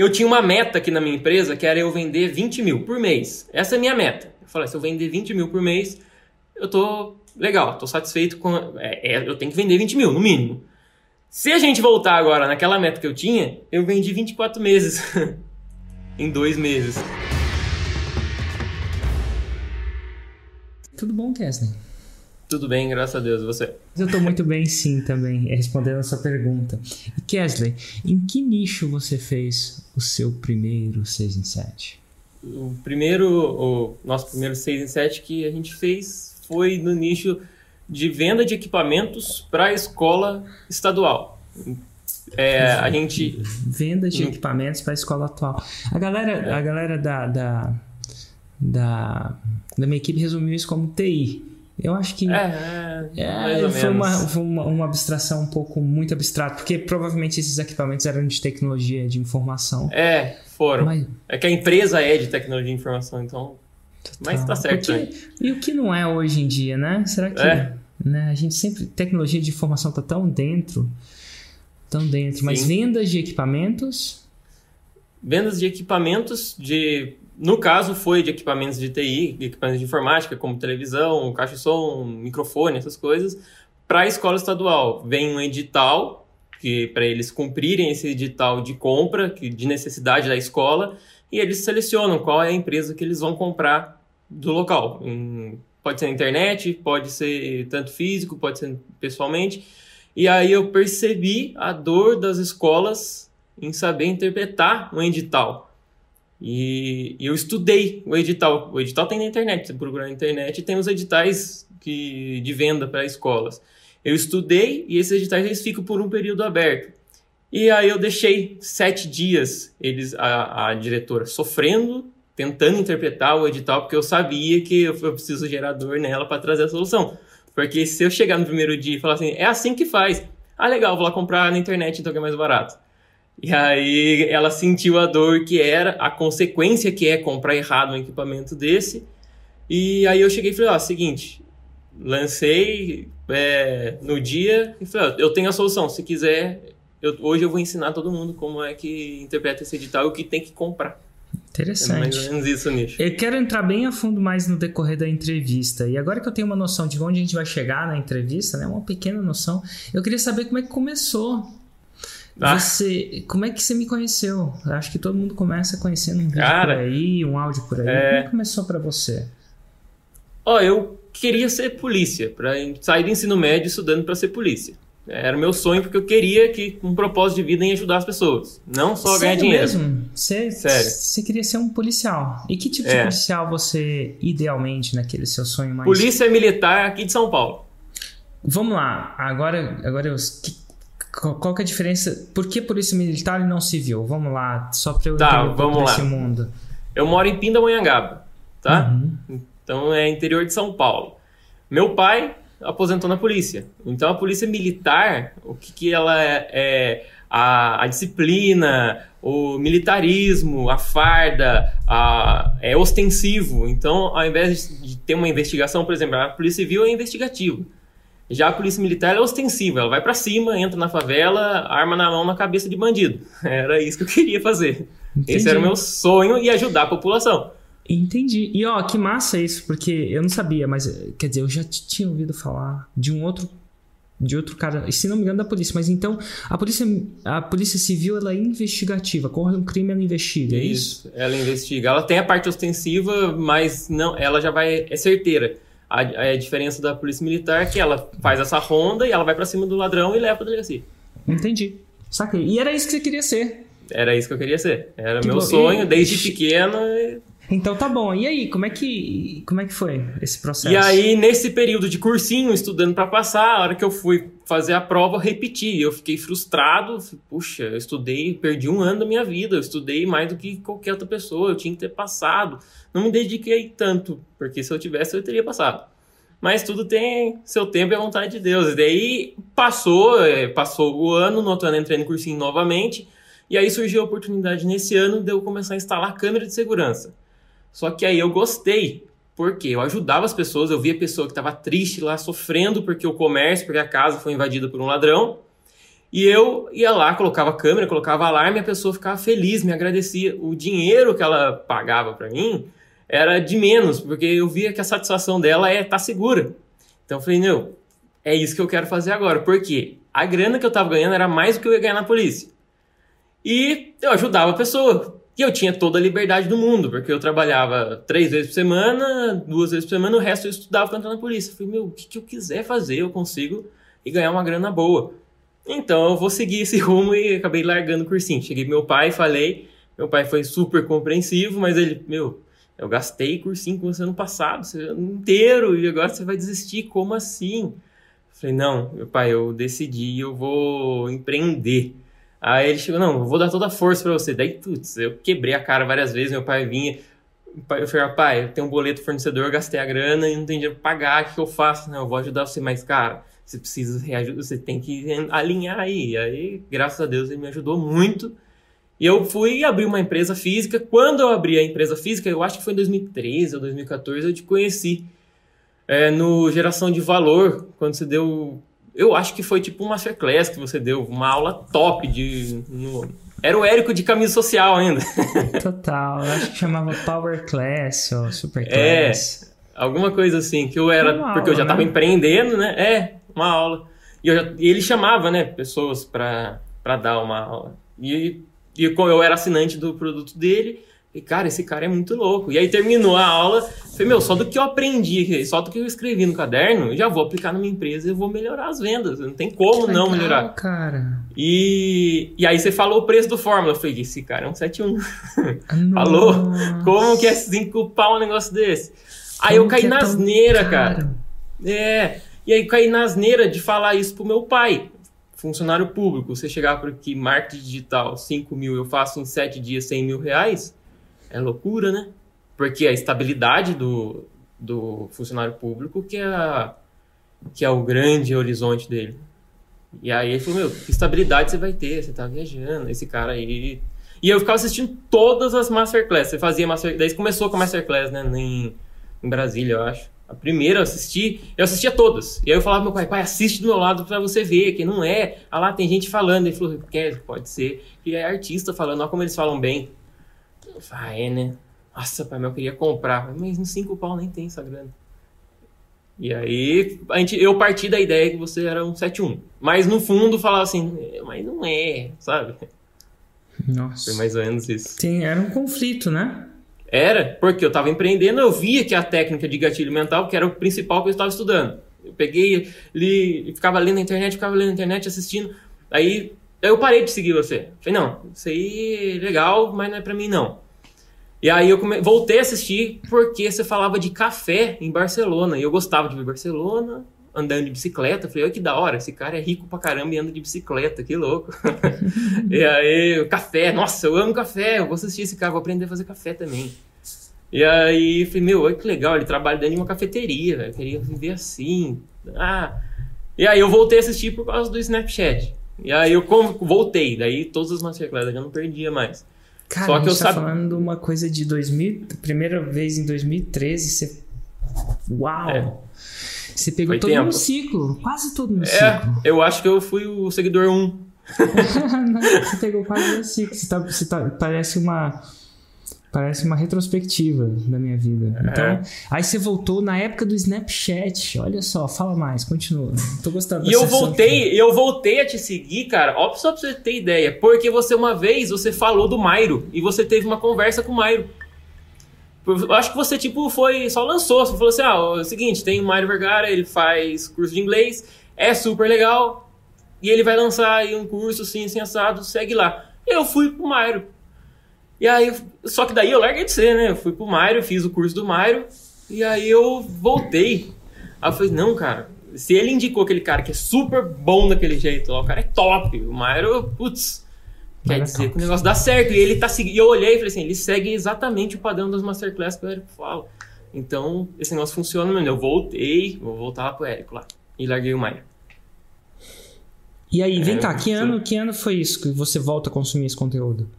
eu tinha uma meta aqui na minha empresa que era eu vender 20 mil por mês. Essa é a minha meta. Eu falei, se eu vender 20 mil por mês, eu tô legal, tô satisfeito com. É, é, eu tenho que vender 20 mil, no mínimo. Se a gente voltar agora naquela meta que eu tinha, eu vendi 24 meses. em dois meses. Tudo bom, Kesley? Tudo bem, graças a Deus. Você? Eu estou muito bem, sim, também, respondendo a sua pergunta. E Kesley, em que nicho você fez o seu primeiro 6 em 7? O primeiro, o nosso primeiro 6 em 7 que a gente fez foi no nicho de venda de equipamentos para a escola estadual. É, a gente venda de equipamentos para a escola atual. A galera, a galera da, da, da, da minha equipe resumiu isso como TI. Eu acho que é, é, foi, uma, foi uma, uma, abstração um pouco muito abstrata, porque provavelmente esses equipamentos eram de tecnologia de informação. É, foram. Mas... É que a empresa é de tecnologia de informação, então. Total. Mas tá certo. Porque, e o que não é hoje em dia, né? Será que. É. Né? A gente sempre. Tecnologia de informação tá tão dentro. Tão dentro. Sim. Mas vendas de equipamentos. Vendas de equipamentos de no caso, foi de equipamentos de TI, equipamentos de informática, como televisão, caixa de som, microfone, essas coisas, para a escola estadual. Vem um edital, que para eles cumprirem esse edital de compra, que, de necessidade da escola, e eles selecionam qual é a empresa que eles vão comprar do local. Pode ser na internet, pode ser tanto físico, pode ser pessoalmente. E aí eu percebi a dor das escolas em saber interpretar um edital. E, e, eu estudei o edital. O edital tem na internet, você procurar na internet tem os editais que, de venda para escolas. Eu estudei e esses editais eles ficam por um período aberto. E aí eu deixei sete dias eles a, a diretora sofrendo, tentando interpretar o edital, porque eu sabia que eu, eu preciso gerar dor nela para trazer a solução. Porque se eu chegar no primeiro dia e falar assim, é assim que faz. Ah, legal, vou lá comprar na internet então que é mais barato. E aí ela sentiu a dor que era, a consequência que é comprar errado um equipamento desse. E aí eu cheguei e falei, ó, seguinte, lancei é, no dia e falei, ó, eu tenho a solução, se quiser, eu, hoje eu vou ensinar todo mundo como é que interpreta esse edital e o que tem que comprar. Interessante. É mais ou menos isso, Nicho. Eu quero entrar bem a fundo mais no decorrer da entrevista. E agora que eu tenho uma noção de onde a gente vai chegar na entrevista, né, uma pequena noção, eu queria saber como é que começou ah. Você, como é que você me conheceu? Eu acho que todo mundo começa conhecendo um vídeo Cara, por aí, um áudio por aí. É... Como é que começou para você? Ó, oh, eu queria ser polícia, para sair do ensino médio estudando para ser polícia. Era o meu sonho porque eu queria que um propósito de vida em ajudar as pessoas, não só Sério ganhar dinheiro. mesmo? Você, Sério. Você queria ser um policial. E que tipo é. de policial você idealmente naquele seu sonho mais? Polícia militar aqui de São Paulo. Vamos lá. Agora, agora eu, qual que é a diferença? Por que polícia militar e não civil? Vamos lá, só para eu tá, vamos lá. esse mundo. Eu moro em Pindamonhangaba, tá? Uhum. Então é interior de São Paulo. Meu pai aposentou na polícia. Então a polícia militar, o que, que ela é, é a, a, disciplina, o militarismo, a farda, a, é ostensivo. Então, ao invés de ter uma investigação, por exemplo, a polícia civil é investigativa. Já a polícia militar é ostensiva, ela vai para cima, entra na favela, arma na mão na cabeça de bandido. Era isso que eu queria fazer. Entendi. Esse era o meu sonho e ajudar a população. Entendi. E ó, que massa isso, porque eu não sabia, mas quer dizer, eu já tinha ouvido falar de um outro de outro cara, se não me engano da polícia, mas então a polícia a polícia civil ela é investigativa, corre um crime ela investiga, é isso? isso? Ela investiga. Ela tem a parte ostensiva, mas não, ela já vai é certeira. A, a diferença da polícia militar é que ela faz essa ronda e ela vai para cima do ladrão e leva pra delegacia. Entendi. Saquei. E era isso que você queria ser. Era isso que eu queria ser. Era tipo, meu sonho, e... desde pequeno. Então tá bom. E aí, como é que como é que foi esse processo? E aí, nesse período de cursinho, estudando para passar, a hora que eu fui fazer a prova, eu repeti. Eu fiquei frustrado. Puxa, eu estudei, perdi um ano da minha vida. Eu estudei mais do que qualquer outra pessoa. Eu tinha que ter passado. Não me dediquei tanto, porque se eu tivesse, eu teria passado. Mas tudo tem seu tempo e a vontade de Deus. E daí passou, é, passou o ano, no outro ano entrei no cursinho novamente. E aí surgiu a oportunidade nesse ano de eu começar a instalar câmera de segurança. Só que aí eu gostei, porque eu ajudava as pessoas, eu via pessoa que estava triste lá, sofrendo porque o comércio, porque a casa foi invadida por um ladrão. E eu ia lá, colocava câmera, colocava alarme, a pessoa ficava feliz, me agradecia. O dinheiro que ela pagava para mim era de menos, porque eu via que a satisfação dela é estar tá segura. Então eu falei, meu, é isso que eu quero fazer agora. Por quê? A grana que eu tava ganhando era mais do que eu ia ganhar na polícia. E eu ajudava a pessoa. E eu tinha toda a liberdade do mundo, porque eu trabalhava três vezes por semana, duas vezes por semana, o resto eu estudava entrar na polícia. Eu falei, meu, o que, que eu quiser fazer, eu consigo e ganhar uma grana boa. Então eu vou seguir esse rumo e acabei largando o cursinho. Cheguei meu pai e falei, meu pai foi super compreensivo, mas ele, meu, eu gastei cursinho com você ano passado, ano inteiro, e agora você vai desistir, como assim? Falei, não, meu pai, eu decidi, eu vou empreender. Aí ele chegou, não, vou dar toda a força para você. Daí, putz, eu quebrei a cara várias vezes, meu pai vinha. Eu falei, pai, eu tenho um boleto fornecedor, gastei a grana e não tem dinheiro pra pagar, o que eu faço? Não, eu vou ajudar você, mas, cara, você precisa reagir, você tem que alinhar aí. Aí, graças a Deus, ele me ajudou muito. E eu fui abrir uma empresa física. Quando eu abri a empresa física, eu acho que foi em 2013 ou 2014, eu te conheci é, no Geração de Valor, quando você deu. Eu acho que foi tipo uma masterclass que você deu, uma aula top de. No, era o Érico de camisa social ainda. Total, eu acho que chamava Power Class ou Super é, Class. É, alguma coisa assim, que eu era. Uma porque aula, eu já estava né? empreendendo, né? É, uma aula. E, já, e ele chamava, né, pessoas para dar uma aula. E, e eu era assinante do produto dele. E, cara, esse cara é muito louco. E aí terminou a aula, falei, meu, só do que eu aprendi, só do que eu escrevi no caderno, já vou aplicar na minha empresa e vou melhorar as vendas. Não tem como que não melhorar. cara. E, e aí você falou o preço do Fórmula. Eu falei, esse cara é um 71. falou? Como que é 5 pau um negócio desse? Aí como eu caí é na asneira, cara. É. E aí caí na asneira de falar isso pro meu pai. Funcionário público, você chegar por aqui, marketing digital, 5 mil, eu faço em 7 dias 100 mil reais é loucura, né? Porque a estabilidade do, do funcionário público que é, a, que é o grande horizonte dele. E aí ele falou, meu, que estabilidade você vai ter? Você tá viajando, esse cara aí... E eu ficava assistindo todas as Masterclass. Você fazia Masterclass... Daí começou com a Masterclass, né? Em, em Brasília, eu acho. A primeira eu assisti, eu assistia todas. E aí eu falava pro meu pai, pai, assiste do meu lado para você ver, que não é. Ah lá, tem gente falando. Ele falou, pode ser. que é artista falando, olha como eles falam bem. Eu falei, ah, é, né? Nossa, pai, eu queria comprar. Mas no 5 pau nem tem essa grana. E aí, a gente, eu parti da ideia que você era um 7-1. Mas no fundo falava assim, é, mas não é, sabe? Nossa. Foi mais ou menos isso. Tem, era um conflito, né? Era, porque eu estava empreendendo, eu via que a técnica de gatilho mental, que era o principal que eu estava estudando. Eu peguei, li, ficava lendo na internet, ficava lendo na internet, assistindo. Aí eu parei de seguir você. Falei, não, isso aí é legal, mas não é pra mim não. E aí eu come... voltei a assistir porque você falava de café em Barcelona. E eu gostava de ver Barcelona, andando de bicicleta. Falei, olha que da hora, esse cara é rico pra caramba e anda de bicicleta, que louco. e aí, café, nossa, eu amo café, eu vou assistir esse cara, vou aprender a fazer café também. E aí, falei, meu, olha que legal, ele trabalha dentro de uma cafeteria, eu queria viver assim. Ah. E aí eu voltei a assistir por causa do Snapchat. E aí eu voltei, daí todas as masterclass eu já não perdia mais. Cara, Só que eu tá falando uma coisa de 2000, primeira vez em 2013, você Uau! É. Você pegou Foi todo tempo. no ciclo, quase todo no é, ciclo. Eu acho que eu fui o seguidor 1. você pegou quase no ciclo. Você, tá, você tá, parece uma Parece uma retrospectiva da minha vida. É. Então, aí você voltou na época do Snapchat. Olha só, fala mais, continua. Tô gostando E eu voltei, eu voltei a te seguir, cara, ó, só pra você ter ideia, porque você uma vez você falou do Mairo e você teve uma conversa com o Mairo. Eu acho que você, tipo, foi. Só lançou. Você falou assim: ah, é o seguinte, tem o Mário Vergara, ele faz curso de inglês, é super legal. E ele vai lançar aí um curso assim, assim, assado, segue lá. Eu fui pro Mairo. E aí, só que daí eu larguei de ser, né? Eu fui pro Mairo, fiz o curso do Mairo, e aí eu voltei. Aí eu falei, não, cara, se ele indicou aquele cara que é super bom daquele jeito, o cara é top, o Mairo, putz, quer Mas dizer é que o negócio dá certo. E ele tá seguindo. E eu olhei e falei assim, ele segue exatamente o padrão das Masterclass que o Érico fala. Então, esse negócio funciona, mano. Eu voltei, vou voltar lá pro Érico lá. E larguei o Mairo. E aí, vem é, cá, que ano, que ano foi isso que você volta a consumir esse conteúdo?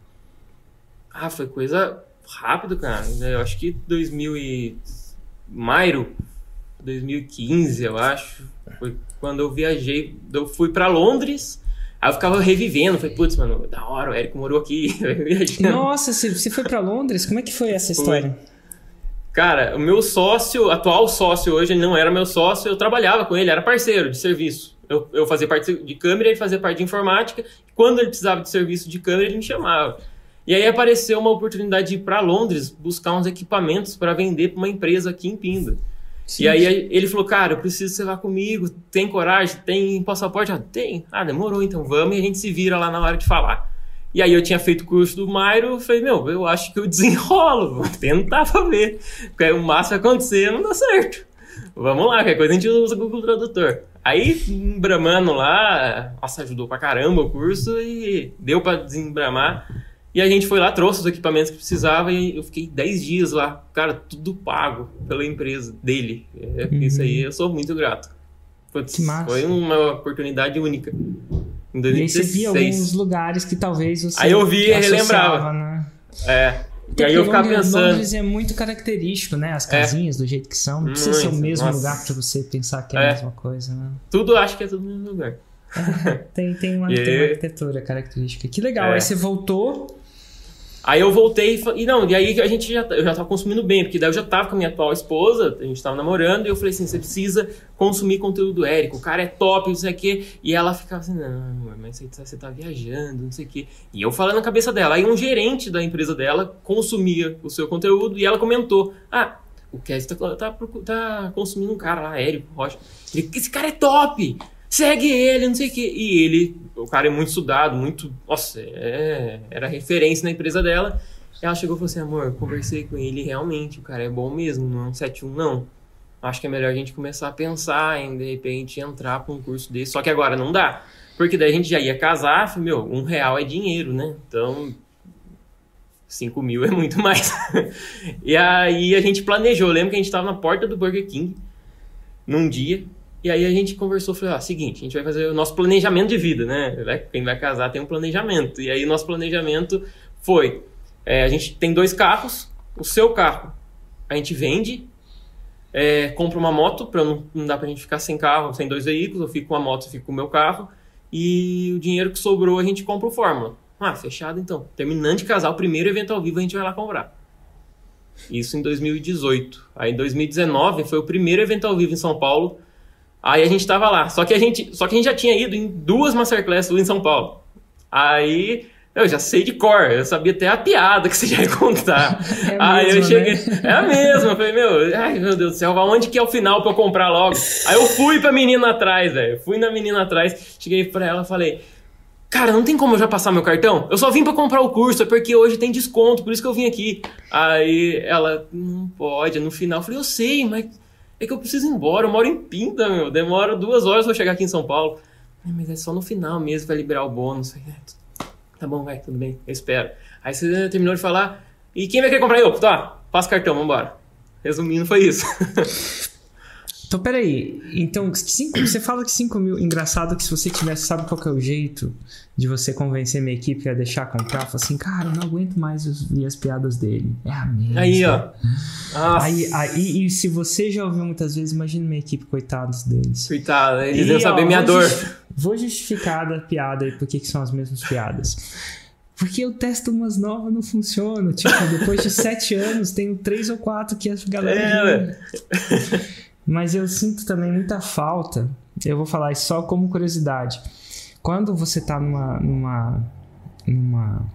Ah, foi coisa rápido, cara. Eu acho que 2000 e... Maio 2015, eu acho. Foi quando eu viajei. Eu fui para Londres. Aí eu ficava revivendo, falei, putz, mano, da hora, o Érico morou aqui, Nossa, você foi para Londres? Como é que foi essa história? Foi. Cara, o meu sócio, atual sócio hoje, ele não era meu sócio, eu trabalhava com ele, era parceiro de serviço. Eu, eu fazia parte de câmera, ele fazia parte de informática. Quando ele precisava de serviço de câmera, ele me chamava. E aí apareceu uma oportunidade de ir para Londres buscar uns equipamentos para vender para uma empresa aqui em Pinda. Sim. E aí ele falou, cara, eu preciso que você vá comigo, tem coragem, tem passaporte? Ah, tem. Ah, demorou, então vamos e a gente se vira lá na hora de falar. E aí eu tinha feito o curso do Mairo, falei, meu, eu acho que eu desenrolo, vou tentar pra ver. Porque o máximo acontecer não dá certo. Vamos lá, qualquer coisa a gente usa o Google Tradutor. Aí, embramando lá, nossa, ajudou pra caramba o curso e deu pra desembramar. E a gente foi lá, trouxe os equipamentos que precisava e eu fiquei 10 dias lá, cara, tudo pago pela empresa dele. É, uhum. Isso aí eu sou muito grato. Putz, foi uma oportunidade única. Em 2016. E aí você via alguns lugares que talvez você. Aí eu via e relembrava. Né? É. Porque e aí eu ficava pensando. Londres é muito característico, né? As é. casinhas é. do jeito que são. Não precisa muito, ser o mesmo nossa. lugar para você pensar que é, é, a mesma coisa, né? Tudo acho que é tudo no mesmo lugar. Tem, tem, uma, tem uma arquitetura característica. Que legal. É. Aí você voltou Aí eu voltei e, não, e aí a gente já, eu já tava consumindo bem, porque daí eu já tava com a minha atual esposa, a gente tava namorando, e eu falei assim, você precisa consumir conteúdo do Érico, o cara é top, não sei o quê. E ela ficava assim, não, mas você tá, você tá viajando, não sei o quê. E eu falando na cabeça dela. Aí um gerente da empresa dela consumia o seu conteúdo e ela comentou, ah, o Cass tá, tá, tá, consumindo um cara lá, Érico Rocha. Esse cara é top! Segue ele, não sei o quê. E ele, o cara é muito estudado, muito. Nossa, é, era referência na empresa dela. Ela chegou e falou assim: amor, conversei com ele realmente, o cara é bom mesmo, não é um 7-1, não. Acho que é melhor a gente começar a pensar em, de repente, entrar para um curso desse. Só que agora não dá. Porque daí a gente já ia casar, meu, um real é dinheiro, né? Então, 5 mil é muito mais. e aí a gente planejou. Eu lembro que a gente estava na porta do Burger King num dia. E aí a gente conversou, falou, ah, seguinte, a gente vai fazer o nosso planejamento de vida, né? Quem vai casar tem um planejamento. E aí o nosso planejamento foi, é, a gente tem dois carros, o seu carro a gente vende, é, compra uma moto, para não, não dá pra gente ficar sem carro, sem dois veículos, eu fico com a moto, eu fico com o meu carro, e o dinheiro que sobrou a gente compra o Fórmula. Ah, fechado então. Terminando de casar, o primeiro evento ao vivo a gente vai lá comprar. Isso em 2018. Aí em 2019 foi o primeiro evento ao vivo em São Paulo, Aí a gente tava lá. Só que a gente, só que a gente já tinha ido em duas masterclasses em São Paulo. Aí eu já sei de cor, eu sabia até a piada que você já ia contar. É aí mesmo, eu cheguei, né? é a mesma, eu falei, meu, ai meu Deus do céu, aonde que é o final pra eu comprar logo? Aí eu fui pra menina atrás, velho, fui na menina atrás, cheguei pra ela e falei, cara, não tem como eu já passar meu cartão? Eu só vim pra comprar o curso, é porque hoje tem desconto, por isso que eu vim aqui. Aí ela, não pode, no final, eu falei, eu sei, mas é que eu preciso ir embora, eu moro em Pinta, meu. Demora duas horas pra chegar aqui em São Paulo. Mas é só no final mesmo, vai liberar o bônus. Tá bom, vai, tudo bem, eu espero. Aí você terminou de falar, e quem vai querer comprar eu? Tá, passa cartão, vambora. Resumindo, foi isso. Então, peraí. Então, cinco, você fala que 5 mil. Engraçado que se você tivesse, sabe qual que é o jeito de você convencer minha equipe a deixar comprar? Fala assim, cara, eu não aguento mais ouvir as piadas dele. É a mesma. Aí, ó. Aí, aí, e se você já ouviu muitas vezes, imagina minha equipe, coitados deles. Coitado, eles iam saber ó, minha dor. vou justificar a piada aí, porque que são as mesmas piadas. Porque eu testo umas novas, não funciona. Tipo, depois de sete anos, tenho três ou quatro que a galera. É, mas eu sinto também muita falta. Eu vou falar isso só como curiosidade. Quando você está numa, numa, numa.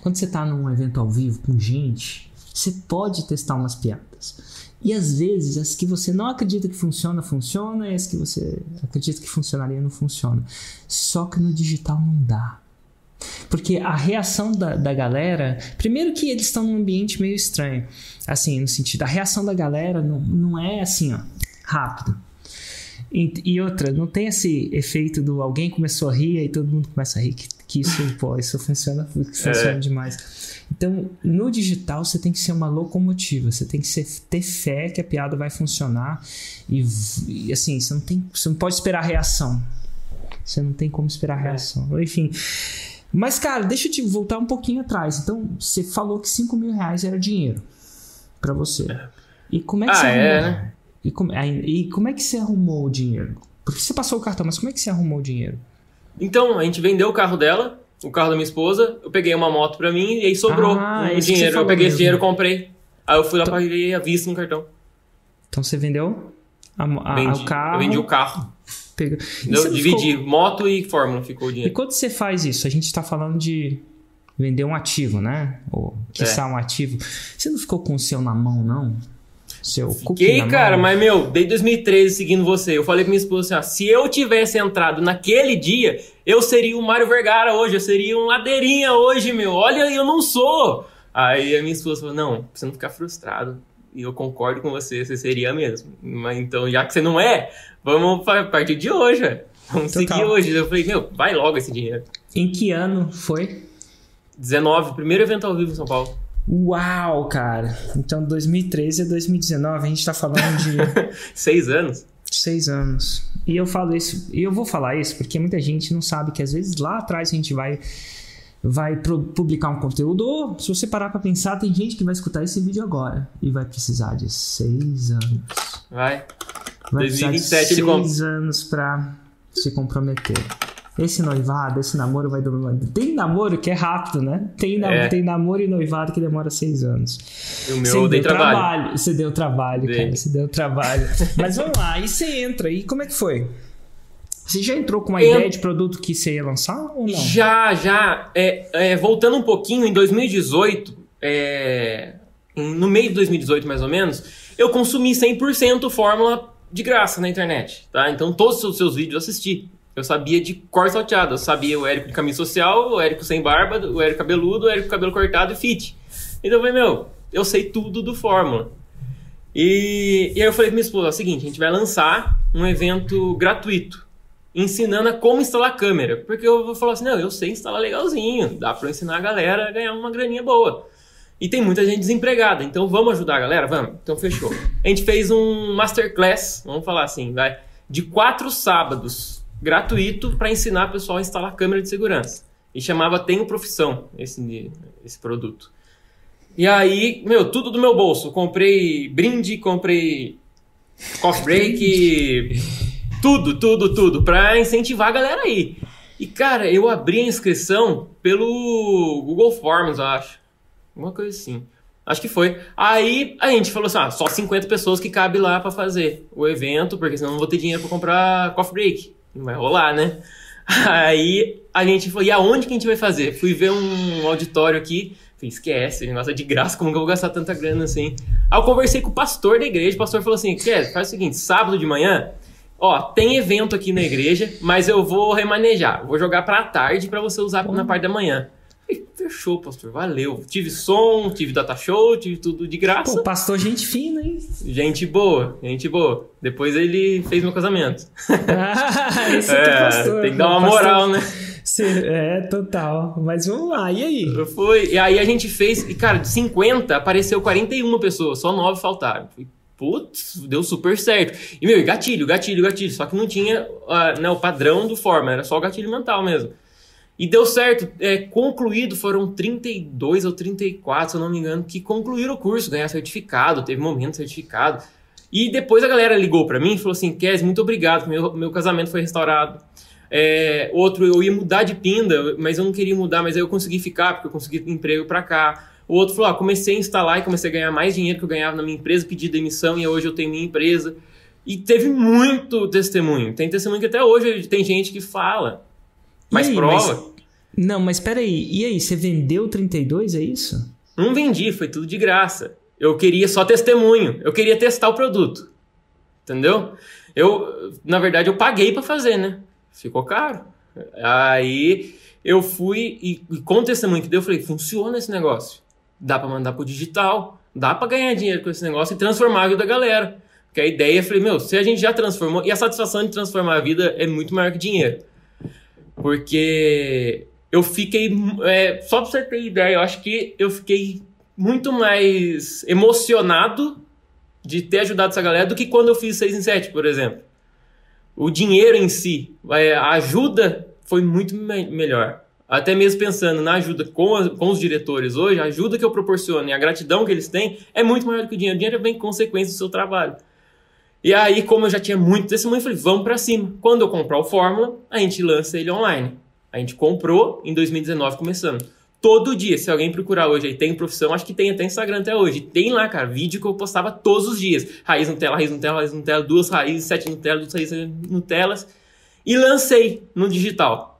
Quando você está num evento ao vivo com gente, você pode testar umas piadas. E às vezes as que você não acredita que funciona, funciona, e as que você acredita que funcionaria, não funciona. Só que no digital não dá. Porque a reação da, da galera. Primeiro que eles estão num ambiente meio estranho. Assim, no sentido, a reação da galera não, não é assim, ó, rápido. E, e, outra, não tem esse efeito do alguém começou a rir e todo mundo começa a rir, que, que isso, pô, isso funciona, funciona é. demais. Então, no digital, você tem que ser uma locomotiva, você tem que ser, ter fé que a piada vai funcionar e, e assim, você não, tem, você não pode esperar a reação. Você não tem como esperar a é. reação. É. Enfim. Mas, cara, deixa eu te voltar um pouquinho atrás. Então, você falou que 5 mil reais era dinheiro para você. É. E como é que ah, você é, arrumou? Né? E, como, e como é que você arrumou o dinheiro? Porque você passou o cartão, mas como é que você arrumou o dinheiro? Então, a gente vendeu o carro dela, o carro da minha esposa, eu peguei uma moto pra mim e aí sobrou Ah, um dinheiro. Eu peguei esse mesmo. dinheiro e comprei. Aí eu fui lá, paguei a vista no cartão. Então você vendeu a, a- Vendi, o carro. Eu vendi o carro. E Eu dividi ficou- moto e fórmula, ficou o E dinheiro. quando você faz isso, a gente tá falando de vender um ativo, né? Ou quiçá É. um ativo. Você não ficou com o seu na mão, não? Seu Fiquei, cara, mão? mas meu, desde 2013 seguindo você, eu falei pra minha esposa assim, ó, se eu tivesse entrado naquele dia, eu seria o Mário Vergara hoje, eu seria um ladeirinha hoje, meu. Olha, eu não sou. Aí a minha esposa falou, não, pra você não ficar frustrado. E eu concordo com você, você seria mesmo. Mas então, já que você não é, vamos pa- partir de hoje, velho. Vamos Total. seguir hoje. Eu falei, meu, vai logo esse dinheiro. Em que ano foi? 19, primeiro evento ao vivo em São Paulo. Uau, cara. Então 2013 a 2019, a gente tá falando de Seis anos. seis anos. E eu falo isso, e eu vou falar isso porque muita gente não sabe que às vezes lá atrás a gente vai vai publicar um conteúdo. Ou, se você parar pra pensar, tem gente que vai escutar esse vídeo agora e vai precisar de seis anos. Vai. Vai precisar 2027 de ele compra. seis anos pra se comprometer. Esse noivado, esse namoro vai demorar. Tem namoro que é rápido, né? Tem, nam- É. tem namoro e noivado que demora seis anos. E o meu Você eu dei deu trabalho. Você deu trabalho, Dei. cara. Você deu trabalho. Mas vamos lá, e você entra. E como é que foi? Você já entrou com uma Eu- ideia de produto que você ia lançar ou não? Já, já. É, é, voltando um pouquinho, em 2018, é, no meio de 2018 mais ou menos, eu consumi 100% fórmula de graça na internet, tá? Então todos os seus vídeos eu assisti. Eu sabia de cor salteado, eu sabia o Érico de camisa social, o Érico sem barba, o Érico cabeludo, o Érico cabelo cortado e fit. Então eu falei, meu, eu sei tudo do fórmula. E, e aí eu falei pra minha esposa, é o seguinte, a gente vai lançar um evento gratuito ensinando a como instalar câmera. Porque eu vou falar assim, não, eu sei instalar legalzinho, dá eu ensinar a galera a ganhar uma graninha boa. E tem muita gente desempregada, então vamos ajudar a galera? Vamos. Então fechou. A gente fez um masterclass, vamos falar assim, vai, de quatro sábados, gratuito, para ensinar o pessoal a instalar câmera de segurança. E chamava Tenho Profissão, esse, esse produto. E aí, meu, tudo do meu bolso. Comprei brinde, comprei coffee break, tudo, tudo, tudo, pra incentivar a galera aí. E, cara, eu abri a inscrição pelo Google Forms, eu acho. Uma coisa assim. Acho que foi. Aí a gente falou assim: ah, só 50 pessoas que cabe lá pra fazer o evento, porque senão não vou ter dinheiro pra comprar coffee break. Não vai rolar, né? Aí a gente falou: e aonde que a gente vai fazer? Fui ver um auditório aqui. Falei, esquece, o negócio é de graça, como que eu vou gastar tanta grana assim? Aí eu conversei com o pastor da igreja, o pastor falou assim: Quer, faz o seguinte, sábado de manhã, ó, tem evento aqui na igreja, mas eu vou remanejar, vou jogar pra tarde pra você usar na parte da manhã. Fechou, pastor, valeu. Tive som, tive data show, tive tudo de graça. Pô, pastor, gente fina, hein? Gente boa, gente boa. Depois ele fez meu casamento. Ah, esse é, É, pastor. tem que dar uma pastor- moral, né? É, total. Mas vamos lá, e aí? Fui. E aí a gente fez. E, cara, de 50 apareceu 41 pessoas, só 9 faltaram. Putz, deu super certo. E, meu, gatilho, gatilho, gatilho. Só que não tinha ah, né, o padrão do forma, era só o gatilho mental mesmo. E deu certo. É, concluído foram 32 ou 34, se eu não me engano, que concluíram o curso, ganharam certificado, teve momento certificado. E depois a galera ligou pra mim e falou assim: Kes, muito obrigado, meu, meu casamento foi restaurado. É, outro, eu ia mudar de pinda, mas eu não queria mudar, mas aí eu consegui ficar, porque eu consegui emprego pra cá. O outro falou: ah, comecei a instalar e comecei a ganhar mais dinheiro que eu ganhava na minha empresa, pedi demissão e hoje eu tenho minha empresa. E teve muito testemunho. Tem testemunho que até hoje tem gente que fala. Mas aí, prova. mas- Não, mas peraí. E aí, você vendeu 32, é isso? Não vendi, foi tudo de graça. Eu queria só testemunho. Eu queria testar o produto. Entendeu? Eu, na verdade, eu paguei pra fazer, né? Ficou caro. Aí eu fui e, e com o testemunho que deu, eu falei: funciona esse negócio. Dá pra mandar pro digital. Dá pra ganhar dinheiro com esse negócio e transformar a vida da galera. Porque a ideia, eu falei: meu, se a gente já transformou. E a satisfação de transformar a vida é muito maior que dinheiro. Porque eu fiquei. é, só pra você ter ideia, eu acho que eu fiquei muito mais emocionado de ter ajudado essa galera do que quando eu fiz 6 em 7, por exemplo. O dinheiro em si, é, a ajuda foi muito me- melhor. Até mesmo pensando na ajuda com, as- com os diretores hoje, a ajuda que eu proporciono e a gratidão que eles têm é muito maior do que o dinheiro. O dinheiro vem consequência do seu trabalho. E aí, como eu já tinha muito testemunho, eu falei, vamos para cima. Quando eu comprar o Fórmula, a gente lança ele online. A gente comprou em 2019 começando. Todo dia, se alguém procurar hoje aí, tem profissão, acho que tem até Instagram até hoje. Tem lá, cara, vídeo que eu postava todos os dias. Raiz Nutella, raiz Nutella, raiz Nutella, duas raízes, sete Nutella, duas raízes Nutellas. E lancei no digital.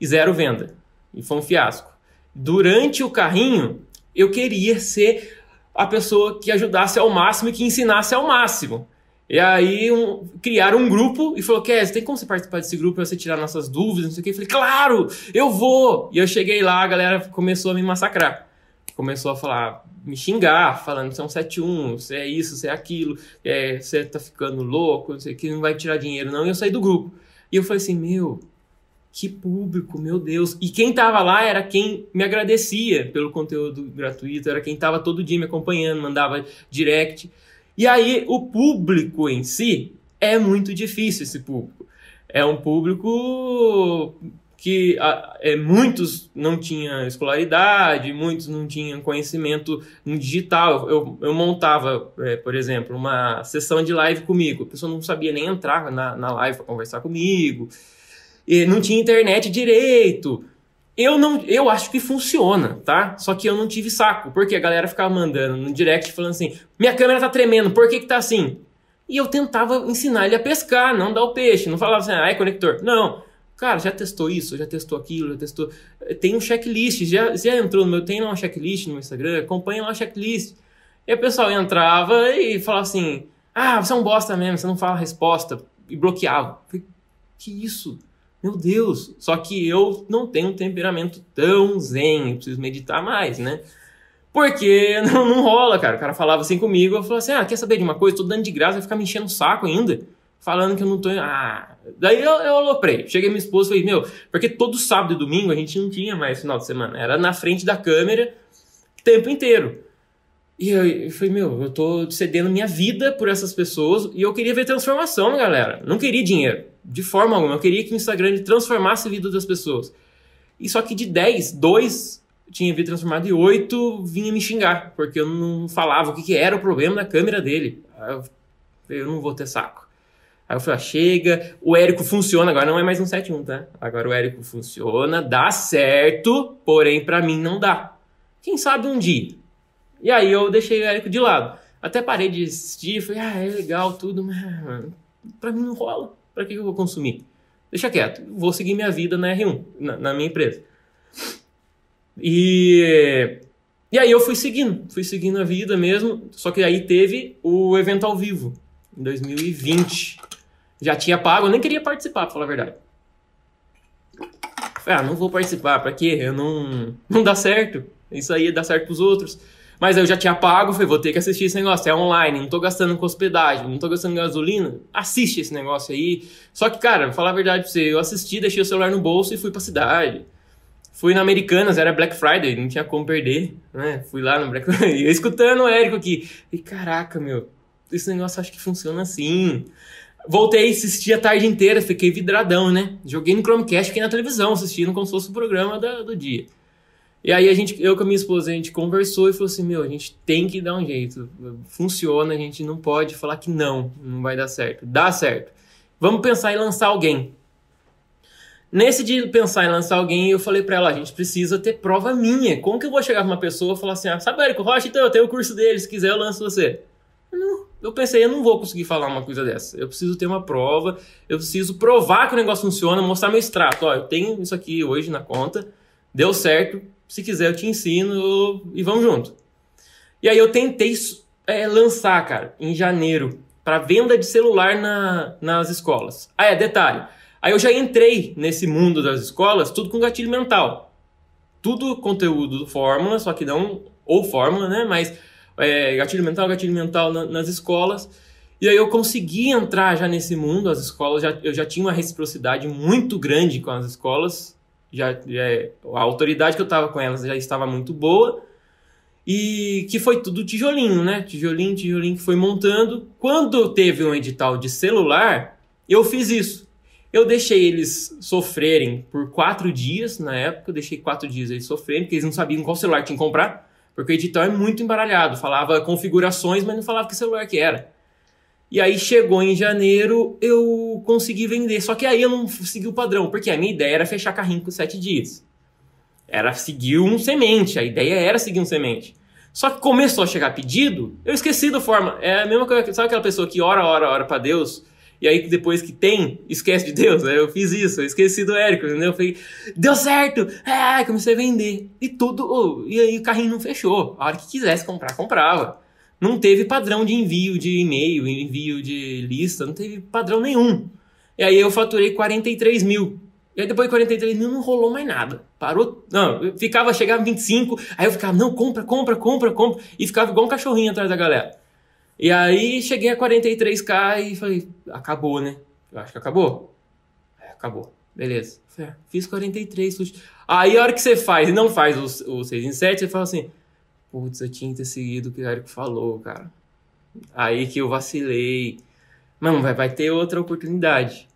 E zero venda. E foi um fiasco. Durante o carrinho, eu queria ser a pessoa que ajudasse ao máximo e que ensinasse ao máximo. E aí um, criaram um grupo e falou, Kes, tem como você participar desse grupo pra você tirar nossas dúvidas, não sei o que. Eu falei, claro, eu vou! E eu cheguei lá, a galera começou a me massacrar. Começou a falar, me xingar, falando você é um 71, você é isso, você é aquilo, é, você tá ficando louco, não sei o que, não vai tirar dinheiro não. E eu saí do grupo. E eu falei assim, meu, que público, meu Deus. E quem tava lá era quem me agradecia pelo conteúdo gratuito, era quem tava todo dia me acompanhando, mandava direct. E aí, o público em si é muito difícil esse público. É um público que é, muitos não tinham escolaridade, muitos não tinham conhecimento digital. Eu, eu montava, é, por exemplo, uma sessão de live comigo. A pessoa não sabia nem entrar na, na live para conversar comigo. Não tinha internet direito. Eu não, eu acho que funciona, tá? Só que eu não tive saco, porque a galera ficava mandando no direct falando assim: "Minha câmera tá tremendo, por que que tá assim?" E eu tentava ensinar ele a pescar, não dar o peixe, não falava assim: "Ah, é conector". Não. Cara, já testou isso, já testou aquilo, já testou. Tem um checklist, já, já entrou no meu, tem lá um checklist no meu Instagram, acompanha lá o checklist. E o pessoal entrava e falava assim: "Ah, você é um bosta mesmo, você não fala a resposta" e bloqueava. falei, que isso? Meu Deus, só que eu não tenho um temperamento tão zen, eu preciso meditar mais, né? Porque não, não rola, cara. O cara falava assim comigo, eu falava assim: ah, quer saber de uma coisa? Tô dando de graça, vai ficar me enchendo o saco ainda. Falando que eu não tô. Ah. Daí eu, eu aloprei. Cheguei minha esposa e falei: meu, porque todo sábado e domingo a gente não tinha mais final de semana. Era na frente da câmera o tempo inteiro. E eu, eu falei: meu, eu tô cedendo minha vida por essas pessoas e eu queria ver transformação, galera. Não queria dinheiro de forma alguma. Eu queria que o Instagram transformasse a vida das pessoas. E só que de 10, 2 tinha vida transformado e 8 vinha me xingar, porque eu não falava o que, que era o problema da câmera dele. Eu, eu não vou ter saco. Aí eu falei, ah, chega, o Érico funciona, agora não é mais um 7.1, tá? Agora o Érico funciona, dá certo, porém para mim não dá. Quem sabe um dia. E aí eu deixei o Érico de lado. Até parei de assistir, falei, ah, é legal tudo, mas pra mim não rola. Para que eu vou consumir? Deixa quieto, vou seguir minha vida na R1, na, na minha empresa. E, e aí eu fui seguindo, fui seguindo a vida mesmo, só que aí teve o evento ao vivo, em 2020. Já tinha pago, eu nem queria participar, pra falar a verdade. Ah, não vou participar, pra quê? Eu não, não dá certo. Isso aí dá certo pros outros. Mas eu já tinha pago, falei, vou ter que assistir esse negócio. É online, não tô gastando com hospedagem, não tô gastando gasolina. Assiste esse negócio aí. Só que, cara, vou falar a verdade pra você, eu assisti, deixei o celular no bolso e fui pra cidade. Fui na Americanas, era Black Friday, não tinha como perder, né? Fui lá no Black Friday, eu escutando o Érico aqui. E caraca, meu, esse negócio acho que funciona assim. Voltei, assisti a tarde inteira, fiquei vidradão, né? Joguei no Chromecast, fiquei na televisão assistindo como se fosse o programa do, do dia. E aí a gente, eu com a minha esposa, a gente conversou e falou assim, meu, a gente tem que dar um jeito. Funciona, a gente não pode falar que não, não vai dar certo. Dá certo. Vamos pensar em lançar alguém. Nesse de pensar em lançar alguém, eu falei para ela, a gente precisa ter prova minha. Como que eu vou chegar pra uma pessoa e falar assim, ah, sabe o Érico Rocha? Então, eu tenho o curso dele, se quiser eu lanço você. Não, eu pensei, eu não vou conseguir falar uma coisa dessa. Eu preciso ter uma prova, eu preciso provar que o negócio funciona, mostrar meu extrato. Ó, eu tenho isso aqui hoje na conta, deu certo, se quiser eu te ensino e vamos junto. E aí eu tentei é, lançar, cara, em janeiro, para venda de celular na, nas escolas. Ah, é, detalhe. Aí eu já entrei nesse mundo das escolas, tudo com gatilho mental. Tudo conteúdo do Fórmula, só que não ou Fórmula, né? Mas é, gatilho mental, gatilho mental na, nas escolas. E aí eu consegui entrar já nesse mundo, as escolas, já, eu já tinha uma reciprocidade muito grande com as escolas, já, já a autoridade que eu tava com elas já estava muito boa e que foi tudo tijolinho, né? Tijolinho, tijolinho que foi montando. Quando teve um edital de celular, eu fiz isso. Eu deixei eles sofrerem por quatro dias na época, eu deixei quatro dias eles sofrerem, porque eles não sabiam qual celular tinha que comprar, porque o edital é muito embaralhado, falava configurações, mas não falava que celular que era. E aí chegou em janeiro, eu consegui vender. Só que aí eu não segui o padrão, porque a minha ideia era fechar carrinho com sete dias. Era seguir um semente, a ideia era seguir um semente. Só que começou a chegar pedido, eu esqueci da forma. É a mesma coisa, sabe aquela pessoa que ora, ora, ora para Deus, e aí depois que tem, esquece de Deus? Eu fiz isso, eu esqueci do Érico, entendeu? Eu falei, deu certo! É, comecei a vender. E tudo, e aí o carrinho não fechou. A hora que quisesse comprar, comprava. Não teve padrão de envio de e-mail, envio de lista, não teve padrão nenhum. E aí eu faturei 43 mil. E aí depois de 43 mil não rolou mais nada. Parou. Não, eu ficava, chegava 25, aí eu ficava, não, compra, compra, compra, compra. E ficava igual um cachorrinho atrás da galera. E aí cheguei a 43k e falei, acabou, né? Eu acho que acabou. É, acabou. Beleza. Ah, fiz 43. Aí a hora que você faz e não faz o 6 em 7, você fala assim, putz, eu tinha que ter seguido o que o Eric falou, cara. Aí que eu vacilei. Mano, vai, vai ter outra oportunidade.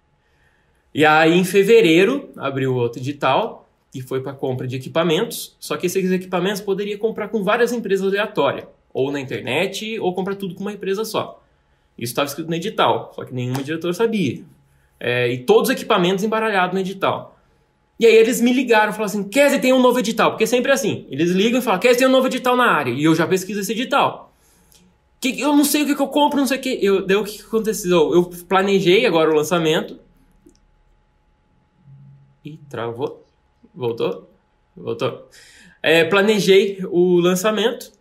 E aí, em fevereiro, abriu outro edital, que foi para compra de equipamentos. Só que esses equipamentos poderia comprar com várias empresas aleatórias, ou na internet, ou comprar tudo com uma empresa só. Isso estava escrito no edital, só que nenhuma diretora sabia. É, e todos os equipamentos embaralhados no edital. E aí eles me ligaram, falaram assim, Kese, tem um novo edital. Porque sempre é assim, eles ligam e falam, Kese, tem um novo edital na área. E eu já pesquiso esse edital. Que, eu não sei o que, que eu compro, não sei o que. Eu, deu o que aconteceu? Eu planejei agora o lançamento. E travou. Voltou? Voltou. É, planejei o lançamento.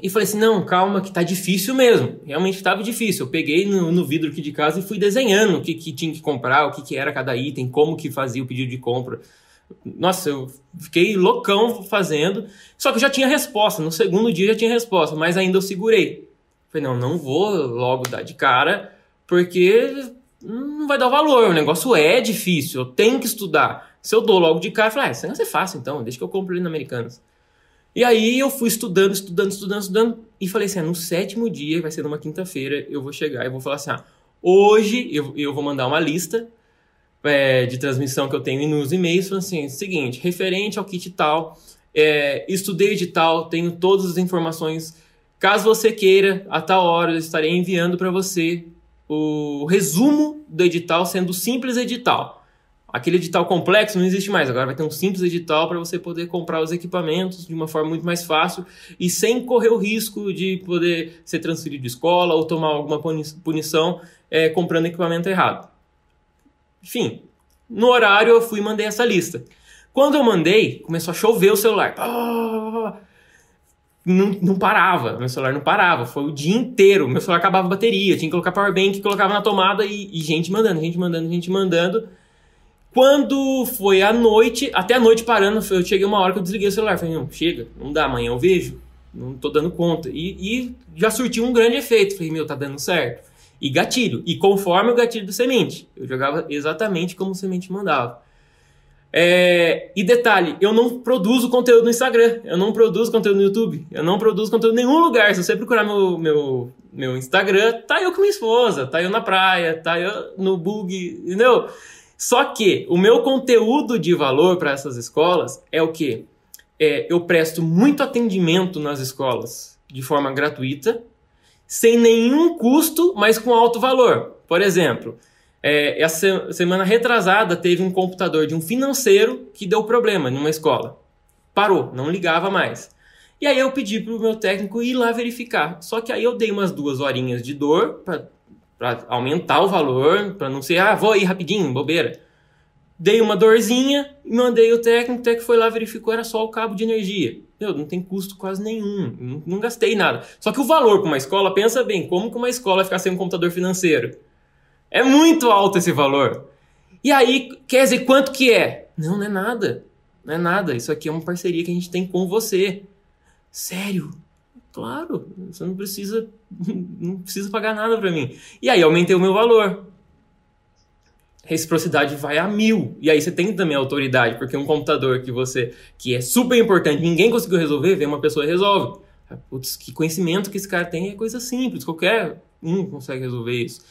E falei assim, não, calma, que tá difícil mesmo. Realmente estava difícil. Eu peguei no, no, vidro aqui de casa e fui desenhando o que, que tinha que comprar, o que, que era cada item, como que fazia o pedido de compra. Nossa, eu fiquei loucão fazendo. Só que eu já tinha resposta. No segundo dia já tinha resposta, mas ainda eu segurei. Falei, não, não vou logo dar de cara, porque não vai dar valor. O negócio é difícil, eu tenho que estudar. Se eu dou logo de cara, eu falei, ah, isso vai é fácil então, deixa que eu compro ali na Americanas. E aí eu fui estudando, estudando, estudando, estudando, e falei assim, ah, no sétimo dia, vai ser numa quinta-feira, eu vou chegar e vou falar assim, ah, hoje eu, eu vou mandar uma lista é, de transmissão que eu tenho nos e-mails, falando assim, seguinte, referente ao kit tal, é, estudei de tal, tenho todas as informações, caso você queira, a tal hora eu estarei enviando para você o resumo do edital, sendo simples edital. Aquele edital complexo não existe mais, agora vai ter um simples edital para você poder comprar os equipamentos de uma forma muito mais fácil e sem correr o risco de poder ser transferido de escola ou tomar alguma punição é, comprando equipamento errado. Enfim, no horário eu fui e mandei essa lista. Quando eu mandei, começou a chover o celular. Não, não, parava, meu celular não parava, foi o dia inteiro. Meu celular acabava a bateria, tinha que colocar powerbank, colocava na tomada e, e gente mandando, gente mandando, gente mandando. Quando foi à noite, até a noite parando, eu cheguei uma hora que eu desliguei o celular. Falei, não, chega, não dá, amanhã eu vejo. Não tô dando conta. E, e já surtiu um grande efeito. Falei, meu, tá dando certo. E gatilho. E conforme o gatilho do semente. Eu jogava exatamente como o semente mandava. É, e detalhe, eu não produzo conteúdo no Instagram, eu não produzo conteúdo no YouTube, eu não produzo conteúdo em nenhum lugar. Se você procurar meu, meu, meu Instagram, tá eu com minha esposa, tá eu na praia, tá eu no bug, entendeu? Só que o meu conteúdo de valor para essas escolas é o que? É, eu presto muito atendimento nas escolas de forma gratuita, sem nenhum custo, mas com alto valor. Por exemplo, é, essa semana retrasada teve um computador de um financeiro que deu problema numa escola. Parou, não ligava mais. E aí eu pedi para o meu técnico ir lá verificar. Só que aí eu dei umas duas horinhas de dor para para aumentar o valor, para não ser, ah, vou aí rapidinho, bobeira. Dei uma dorzinha e mandei o técnico, o técnico foi lá, verificou, era só o cabo de energia. Meu, não tem custo quase nenhum, não, não gastei nada. Só que o valor para uma escola, pensa bem, como que uma escola vai ficar sem um computador financeiro? É muito alto esse valor. E aí, quer dizer, quanto que é? Não, não é nada. Não é nada. Isso aqui é uma parceria que a gente tem com você. Sério? Claro, você não precisa, não precisa pagar nada para mim. E aí aumentei o meu valor. Reciprocidade vai a mil. E aí você tem também autoridade, porque um computador que você que é super importante, ninguém conseguiu resolver, vem uma pessoa e resolve. Putz, que conhecimento que esse cara tem é coisa simples, qualquer um consegue resolver isso.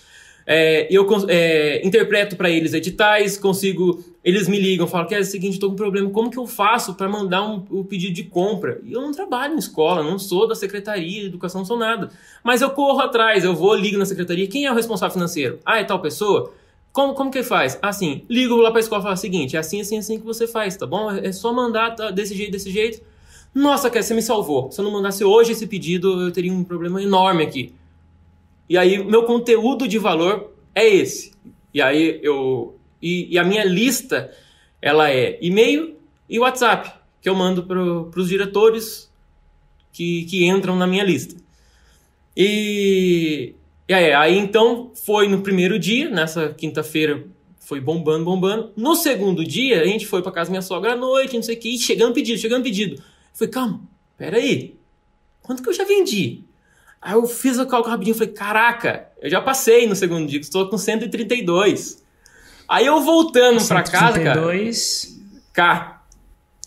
É, eu é, interpreto para eles editais, consigo. Eles me ligam, falam que é o seguinte, estou com um problema, como que eu faço para mandar um, o pedido de compra? E eu não trabalho em escola, não sou da secretaria de educação, não sou nada. Mas eu corro atrás, eu vou, ligo na secretaria, quem é o responsável financeiro? Ah, é tal pessoa? Como, como que faz? Assim, ligo lá para a escola e falo o seguinte, é assim, assim, assim que você faz, tá bom? É só mandar tá, desse jeito, desse jeito. Nossa, Kézia, você me salvou. Se eu não mandasse hoje esse pedido, eu teria um problema enorme aqui. E aí, meu conteúdo de valor é esse. E aí, eu. E, e a minha lista, ela é e-mail e WhatsApp, que eu mando para os diretores que, que entram na minha lista. E, e aí, aí, então, foi no primeiro dia, nessa quinta-feira, foi bombando, bombando. No segundo dia, a gente foi para casa da minha sogra à noite, não sei o que, chegando pedido, chegando pedido. Eu falei, calma, peraí. Quanto que eu já vendi? Aí eu fiz o cálculo rapidinho e falei, caraca, eu já passei no segundo dia, estou com 132. Aí eu voltando para casa, cara. 132 K.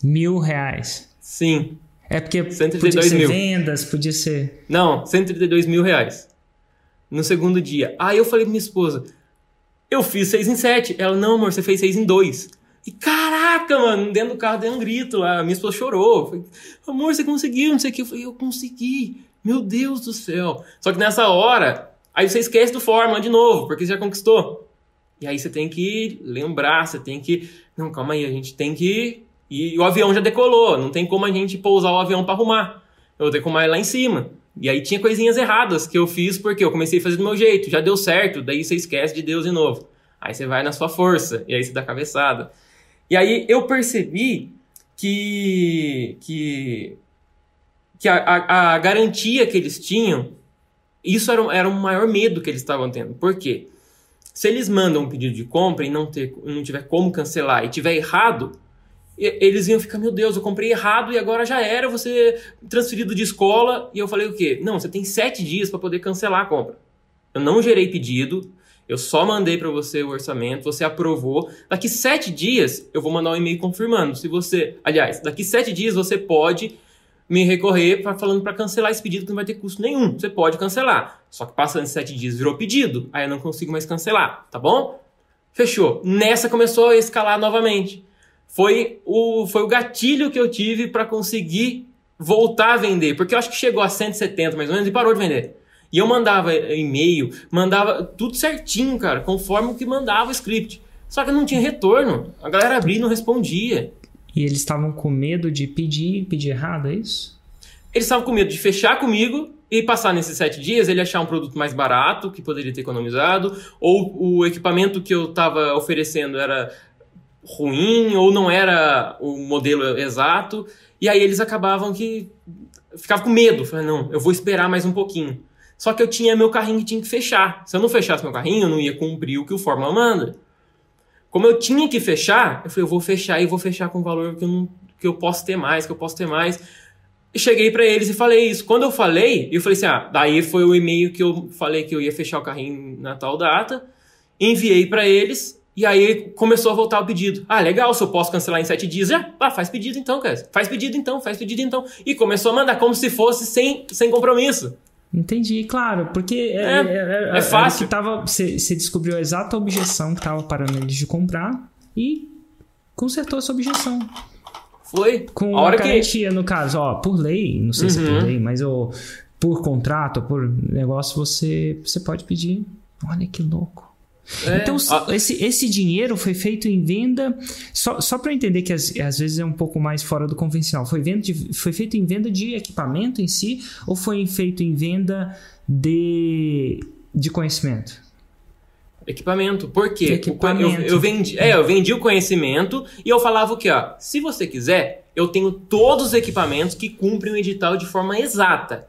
Mil reais. Sim. É porque 132 podia ser mil. vendas, podia ser. Não, 132 mil reais. No segundo dia. Aí eu falei pra minha esposa, eu fiz 6 em 7. Ela, não, amor, você fez 6 em 2. E caraca, mano, dentro do carro deu um grito lá. Minha esposa chorou. Falei, amor, você conseguiu, não sei o que. Eu falei, eu consegui. Meu Deus do céu. Só que nessa hora, aí você esquece do Fórmula de novo, porque você já conquistou. E aí você tem que lembrar, você tem que. Não, calma aí, a gente tem que. E o avião já decolou, não tem como a gente pousar o avião para arrumar. Eu vou ter que arrumar lá em cima. E aí tinha coisinhas erradas que eu fiz porque eu comecei a fazer do meu jeito, já deu certo, daí você esquece de Deus de novo. Aí você vai na sua força, e aí você dá cabeçada. E aí eu percebi que, que, que a, a, a garantia que eles tinham, isso era, era o maior medo que eles estavam tendo. Por quê? Se eles mandam um pedido de compra e não, ter, não tiver como cancelar e tiver errado, eles iam ficar, meu Deus, eu comprei errado e agora já era, você transferido de escola. E eu falei o quê? Não, você tem sete dias para poder cancelar a compra. Eu não gerei pedido, eu só mandei para você o orçamento, você aprovou. Daqui sete dias eu vou mandar um e-mail confirmando. Se você, aliás, daqui sete dias você pode me recorrer falando para cancelar esse pedido que não vai ter custo nenhum. Você pode cancelar. Só que passando sete dias virou pedido, aí eu não consigo mais cancelar, tá bom? Fechou. Nessa começou a escalar novamente. Foi o, foi o gatilho que eu tive para conseguir voltar a vender, porque eu acho que chegou a 170 mais ou menos e parou de vender. E eu mandava e-mail, mandava tudo certinho, cara, conforme o que mandava o script. Só que não tinha retorno. A galera abria e não respondia. E eles estavam com medo de pedir, pedir errado, é isso? Eles estavam com medo de fechar comigo e passar nesses sete dias ele achar um produto mais barato, que poderia ter economizado, ou o equipamento que eu estava oferecendo era ruim, ou não era o modelo exato, e aí eles acabavam que ficavam com medo, falavam, não, eu vou esperar mais um pouquinho. Só que eu tinha meu carrinho que tinha que fechar. Se eu não fechasse meu carrinho, eu não ia cumprir o que o Fórmula manda. Como eu tinha que fechar, eu falei, eu vou fechar e vou fechar com o valor que eu, não, que eu posso ter mais, que eu posso ter mais. E cheguei para eles e falei isso. Quando eu falei, eu falei assim, ah, daí foi o e-mail que eu falei que eu ia fechar o carrinho na tal data. Enviei para eles e aí começou a voltar o pedido. Ah, legal, se eu posso cancelar em sete dias, já, ah, faz pedido então, cara. Faz pedido então, faz pedido então. E começou a mandar como se fosse sem, sem compromisso. Entendi, claro, porque é, é, é, é, é fácil. Que tava, você, você descobriu a exata objeção que estava parando eles de comprar e consertou essa objeção. Foi. Com a, hora garantia, que... no caso, ó, por lei, não sei uhum. se é por uhum. lei, mas ó, por contrato, por negócio, você, você pode pedir. Olha que louco. É, então, esse, esse dinheiro foi feito em venda. Só, só para entender que às, às, vezes é um pouco mais fora do convencional. Foi, venda de, foi feito em venda de equipamento em si ou foi feito em venda de, de conhecimento? Equipamento. Por quê? Equipamento. Eu, eu, vendi, é, eu vendi o conhecimento e eu falava o quê? Ó, se você quiser, eu tenho todos os equipamentos que cumprem o edital de forma exata.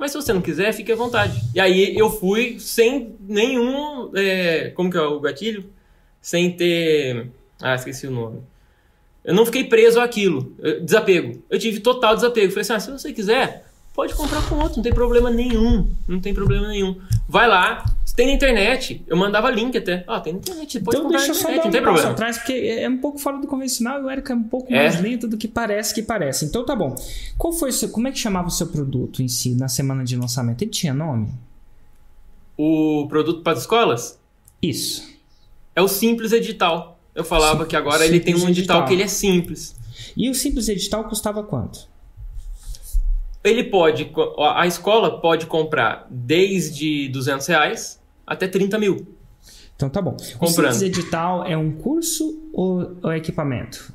Mas se você não quiser, fique à vontade. E aí eu fui sem nenhum. É, como que é o gatilho? Sem ter. Ah, esqueci o nome. Eu não fiquei preso àquilo. Desapego. Eu tive total desapego. Falei assim: ah, se você quiser, pode comprar com outro, não tem problema nenhum. Não tem problema nenhum. Vai lá, tem na internet. Eu mandava link até. Oh, tem na internet. Pode então, deixa na internet, só não tem problema. atrás, porque é um pouco fora do convencional e o Eric é um pouco é. mais lento do que parece que parece. Então tá bom. Qual foi o seu, como é que chamava o seu produto em si na semana de lançamento? Ele tinha nome? O produto para as escolas? Isso. É o simples edital. Eu falava Sim, que agora ele tem um edital, edital. que ele é simples. E o simples edital custava quanto? Ele pode, a escola pode comprar desde 200 reais até 30 mil. Então tá bom. O Comprando. simples edital é um curso ou, ou é equipamento?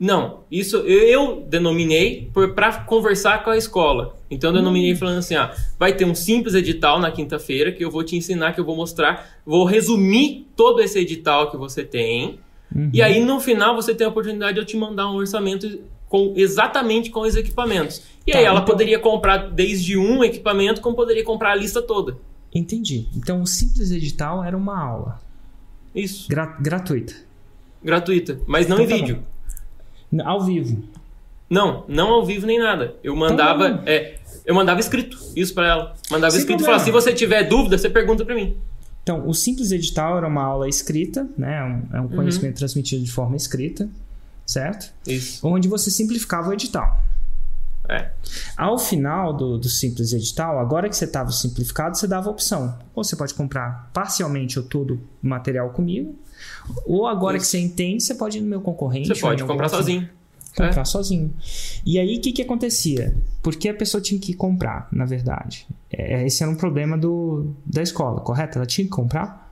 Não, isso eu denominei para conversar com a escola. Então eu denominei falando assim, ah, vai ter um simples edital na quinta-feira que eu vou te ensinar, que eu vou mostrar, vou resumir todo esse edital que você tem. Uhum. E aí no final você tem a oportunidade de eu te mandar um orçamento com exatamente com os equipamentos. E Tá, aí ela então- poderia comprar desde um equipamento, como poderia comprar a lista toda. Entendi. Então o simples edital era uma aula Isso, gra- gratuita. gratuita, mas não Então em tá vídeo. Ao vivo. Não, não ao vivo nem nada. Eu mandava, bom. é, eu mandava escrito isso pra ela. Mandava Sem escrito e falava: se você tiver dúvida, você pergunta pra mim. Então, o simples edital era uma aula escrita, né? Um- É um conhecimento transmitido de forma escrita, certo? Isso. Onde você simplificava o edital. É. Ao final do, do simples edital, agora que você estava simplificado, você dava a opção. Ou você pode comprar parcialmente ou todo o material comigo, ou agora Isso. que você entende, você pode ir no meu concorrente. Você pode comprar sozinho. comprar sozinho. E aí, o que, que acontecia? Porque a pessoa tinha que comprar, na verdade. É, esse era um problema do, da escola, correto? Ela tinha que comprar?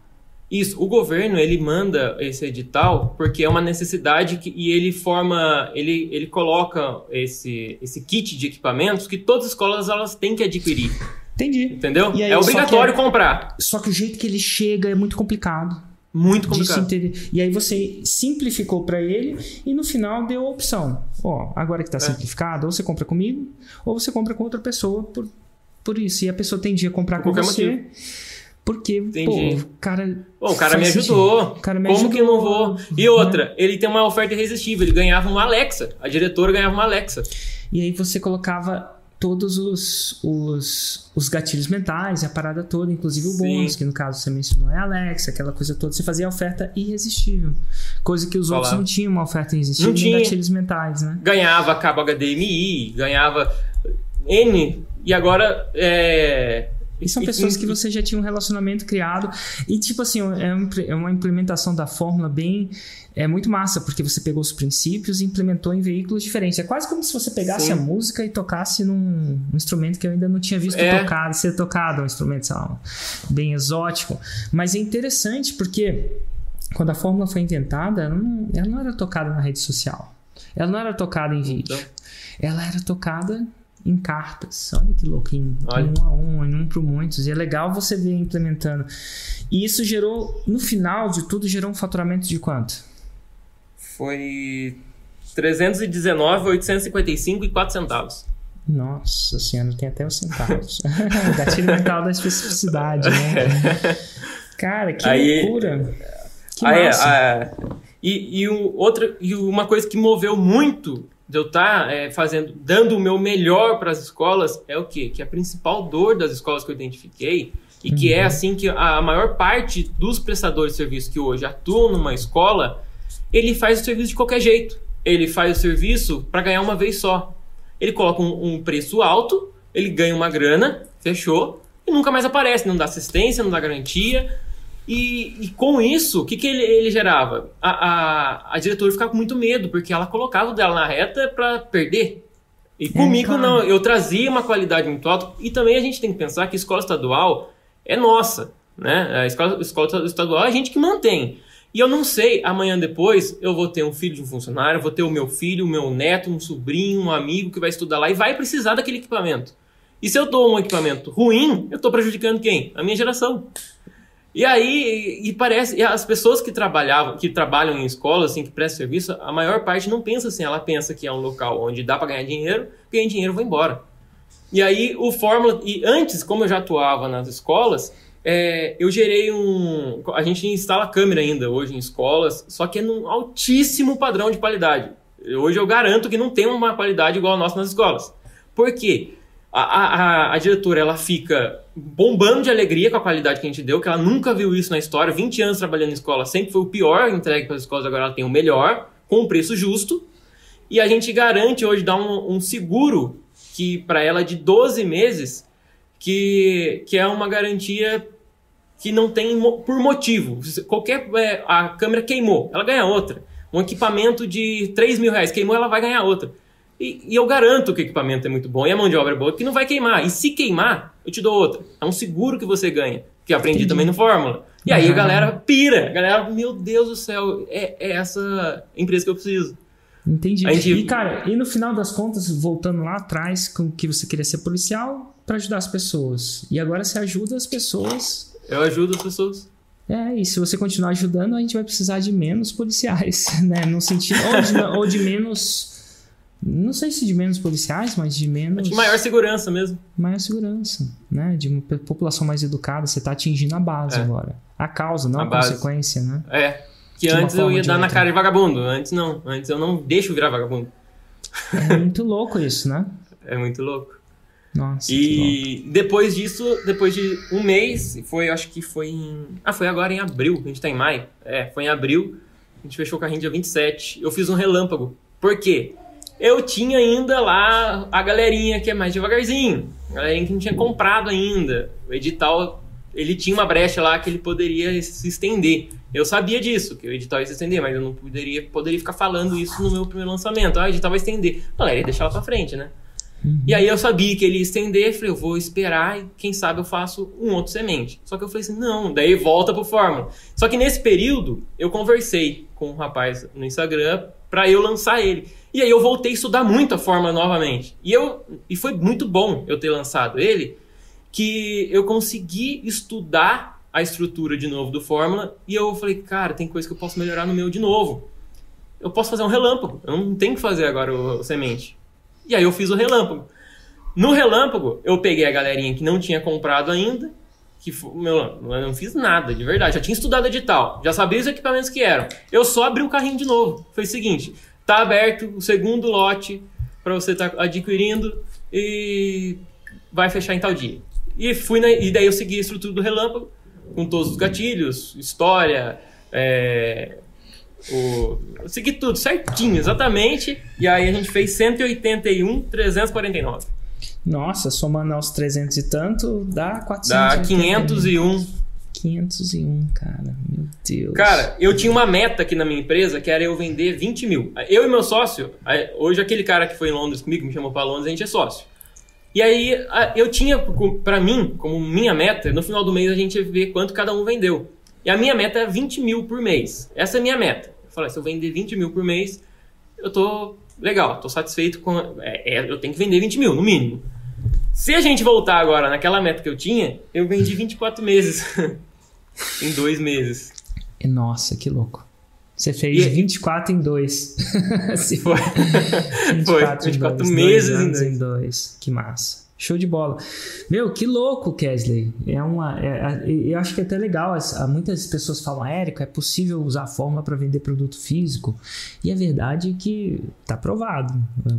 Isso, o governo ele manda esse edital porque é uma necessidade que, e ele forma, ele, ele coloca esse, esse kit de equipamentos que todas as escolas elas têm que adquirir, Entendi. entendeu? Aí, é só obrigatório que- comprar. Só que o jeito que ele chega é muito complicado. Muito complicado. E aí você simplificou para ele e no final deu a opção. Ó, agora que tá É. simplificado, ou você compra comigo, ou você compra com outra pessoa por, por isso. E a pessoa tendia a comprar Por com você. motivo. Porque, Entendi. pô, o cara. Pô, o cara me sentido. ajudou. O cara me Como ajudou. que eu não vou? E outra, ele tem uma oferta irresistível. Ele ganhava uma Alexa. A diretora ganhava uma Alexa. E aí você colocava todos os, os, os gatilhos mentais, a parada toda, inclusive o Sim. bônus, que no caso você mencionou é Alexa, aquela coisa toda. Você fazia a oferta irresistível. Coisa que os outros Falava. não tinham uma oferta irresistível, Não tinha. gatilhos mentais, né? Ganhava cabo HDMI, ganhava N. E agora é. E são pessoas que você já tinha um relacionamento criado. E, tipo assim, é é uma implementação da fórmula bem. É muito massa, porque você pegou os princípios e implementou em veículos diferentes. É quase como se você pegasse Sim. a música e tocasse num instrumento que eu ainda não tinha visto É. tocado, ser tocado, um instrumento, sei lá, bem exótico. Mas é interessante porque quando a fórmula foi inventada, ela não, ela não era tocada na rede social. Ela não era tocada em vídeo. Então. Ela era tocada em cartas. Olha que louco, em Olha. um a um, em um para muitos. E é legal você ver implementando. E isso gerou, no final de tudo, gerou um faturamento de quanto? Foi 319, 855 e 4 centavos. Nossa senhora, tem até os centavos. gatilho mental da especificidade, né? Cara, que Aí- loucura. Que Aí, massa. a- e, e, o, outra, e uma coisa que moveu muito de eu estar fazendo, dando o meu melhor para as escolas é o quê? Que a principal dor das escolas que eu identifiquei e que Uhum. é assim que a maior parte dos prestadores de serviço que hoje atuam numa escola, ele faz o serviço de qualquer jeito. Ele faz o serviço para ganhar uma vez só. Ele coloca um, um preço alto, ele ganha uma grana, fechou, e nunca mais aparece, não dá assistência, não dá garantia. E, e com isso, o que, que ele, ele gerava? A, a, a diretora ficava com muito medo, porque ela colocava o dela na reta para perder. E comigo claro. não, eu trazia uma qualidade muito alta. E também a gente tem que pensar que a escola estadual é nossa, né? A escola, a escola estadual é a gente que mantém. E eu não sei, amanhã depois eu vou ter um filho de um funcionário, vou ter o meu filho, o meu neto, um sobrinho, um amigo que vai estudar lá e vai precisar daquele equipamento. E se eu dou um equipamento ruim, eu estou prejudicando quem? A minha geração. E aí, e parece, as pessoas que trabalhavam, que trabalham em escolas, assim, que prestam serviço, a maior parte não pensa assim, ela pensa que é um local onde dá para ganhar dinheiro, ganha dinheiro, vou embora. E aí o Fórmula, e antes, como eu já atuava nas escolas, é, eu gerei um, a gente instala câmera ainda hoje em escolas, só que é num altíssimo padrão de qualidade. Hoje eu garanto que não tem uma qualidade igual a nossa nas escolas. Por quê? A, a, a diretora ela fica bombando de alegria com a qualidade que a gente deu, que ela nunca viu isso na história. 20 anos trabalhando em escola, sempre foi o pior entregue para as escolas, agora ela tem o melhor, com um preço justo. E a gente garante hoje dar um, um seguro que para ela de 12 meses, que, que é uma garantia que não tem por motivo. Qualquer. É, a câmera queimou, ela ganha outra. Um equipamento de 3 mil reais queimou, ela vai ganhar outra. E, e, eu garanto que o equipamento é muito bom e a mão de obra é boa, que não vai queimar. E se queimar, eu te dou outra. É um seguro que você ganha, que eu aprendi Entendi. também no Fórmula. E aí a galera pira. A galera, meu Deus do céu, é, é essa empresa que eu preciso. Entendi. Gente... E, cara, e no final das contas, voltando lá atrás, com que você queria ser policial para ajudar as pessoas. E agora você ajuda as pessoas. Eu ajudo as pessoas. É, e se você continuar ajudando, a gente vai precisar de menos policiais, né? No sentido. Ou de, ou de menos não sei se de menos policiais, mas de menos. De maior segurança mesmo. Maior segurança, né? De uma população mais educada, você está atingindo a base é. agora. A causa, não a, a consequência, né? É. Que antes eu ia dar na cara de vagabundo. Antes não. Antes eu não deixo virar vagabundo. É muito louco isso, né? É muito louco. Nossa. E depois disso, depois de um mês, foi, acho que foi em. Ah, foi agora em abril, a gente tá em maio. É, foi em abril. A gente fechou o carrinho dia 27. Eu fiz um relâmpago. Por quê? Eu tinha ainda lá a galerinha que é mais devagarzinho, a galerinha que não tinha comprado ainda. O edital, ele tinha uma brecha lá que ele poderia se estender. Eu sabia disso, que o edital ia se estender, mas eu não poderia, poderia ficar falando isso no meu primeiro lançamento. Ah, o edital vai estender. A galera ia deixar lá pra frente, né? Uhum. E aí eu sabia que ele ia estender, falei, eu vou esperar e quem sabe eu faço um outro semente. Só que eu falei assim, não, daí volta pro Fórmula. Só que nesse período eu conversei com um rapaz no Instagram para eu lançar ele. E aí eu voltei a estudar muito a Fórmula novamente. E, eu, e foi muito bom eu ter lançado ele, que eu consegui estudar a estrutura de novo do Fórmula e eu falei, cara, tem coisa que eu posso melhorar no meu de novo. Eu posso fazer um relâmpago, eu não tenho que fazer agora o, o semente. E aí eu fiz o relâmpago. No relâmpago, eu peguei a galerinha que não tinha comprado ainda, que meu, eu não fiz nada, de verdade. Já tinha estudado edital, já sabia os equipamentos que eram. Eu só abri o carrinho de novo. Foi o seguinte: Tá aberto o segundo lote para você estar tá adquirindo e vai fechar em tal dia. E fui na, e daí eu segui a estrutura do relâmpago com todos os gatilhos, história, é, o, eu segui tudo certinho, exatamente. E aí a gente fez 181, 349. Nossa, somando aos 300 e tanto, dá 400. Dá 501 501, cara. Meu Deus. Cara, eu tinha uma meta aqui na minha empresa que era eu vender 20 mil. Eu e meu sócio, hoje aquele cara que foi em Londres comigo, me chamou para Londres, a gente é sócio. E aí eu tinha para mim, como minha meta, no final do mês a gente vê quanto cada um vendeu. E a minha meta é 20 mil por mês. Essa é a minha meta. Eu falei, se eu vender 20 mil por mês, eu tô legal, tô satisfeito com. É, é, eu tenho que vender 20 mil, no mínimo. Se a gente voltar agora naquela meta que eu tinha, eu vendi 24 meses. em dois meses. Nossa, que louco. Você fez e... 24 em dois. Se foi. 24, foi. 24 dois, meses dois em, dois. em dois. Que massa. Show de bola. Meu, que louco, Kesley. É uma, é, é, eu acho que é até legal. Muitas pessoas falam, ah, Érico, é possível usar a fórmula para vender produto físico. E a verdade é que tá provado.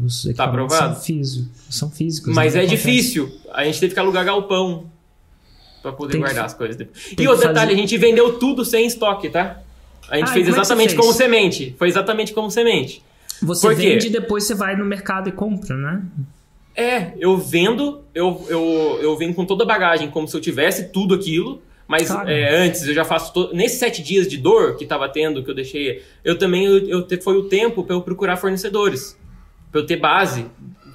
Os tá provado. São, físico, são físicos. Mas é acontece. difícil. A gente teve que alugar galpão para poder tem guardar que, as coisas. E o detalhe, fazer... a gente vendeu tudo sem estoque, tá? A gente ah, fez é exatamente como semente. Foi exatamente como semente. Você vende e depois você vai no mercado e compra, né? É, eu vendo, eu, eu, eu venho com toda a bagagem, como se eu tivesse tudo aquilo. Mas é, antes eu já faço. To... Nesses sete dias de dor que estava tendo, que eu deixei. Eu também. Eu, eu foi o tempo para eu procurar fornecedores. Para eu ter base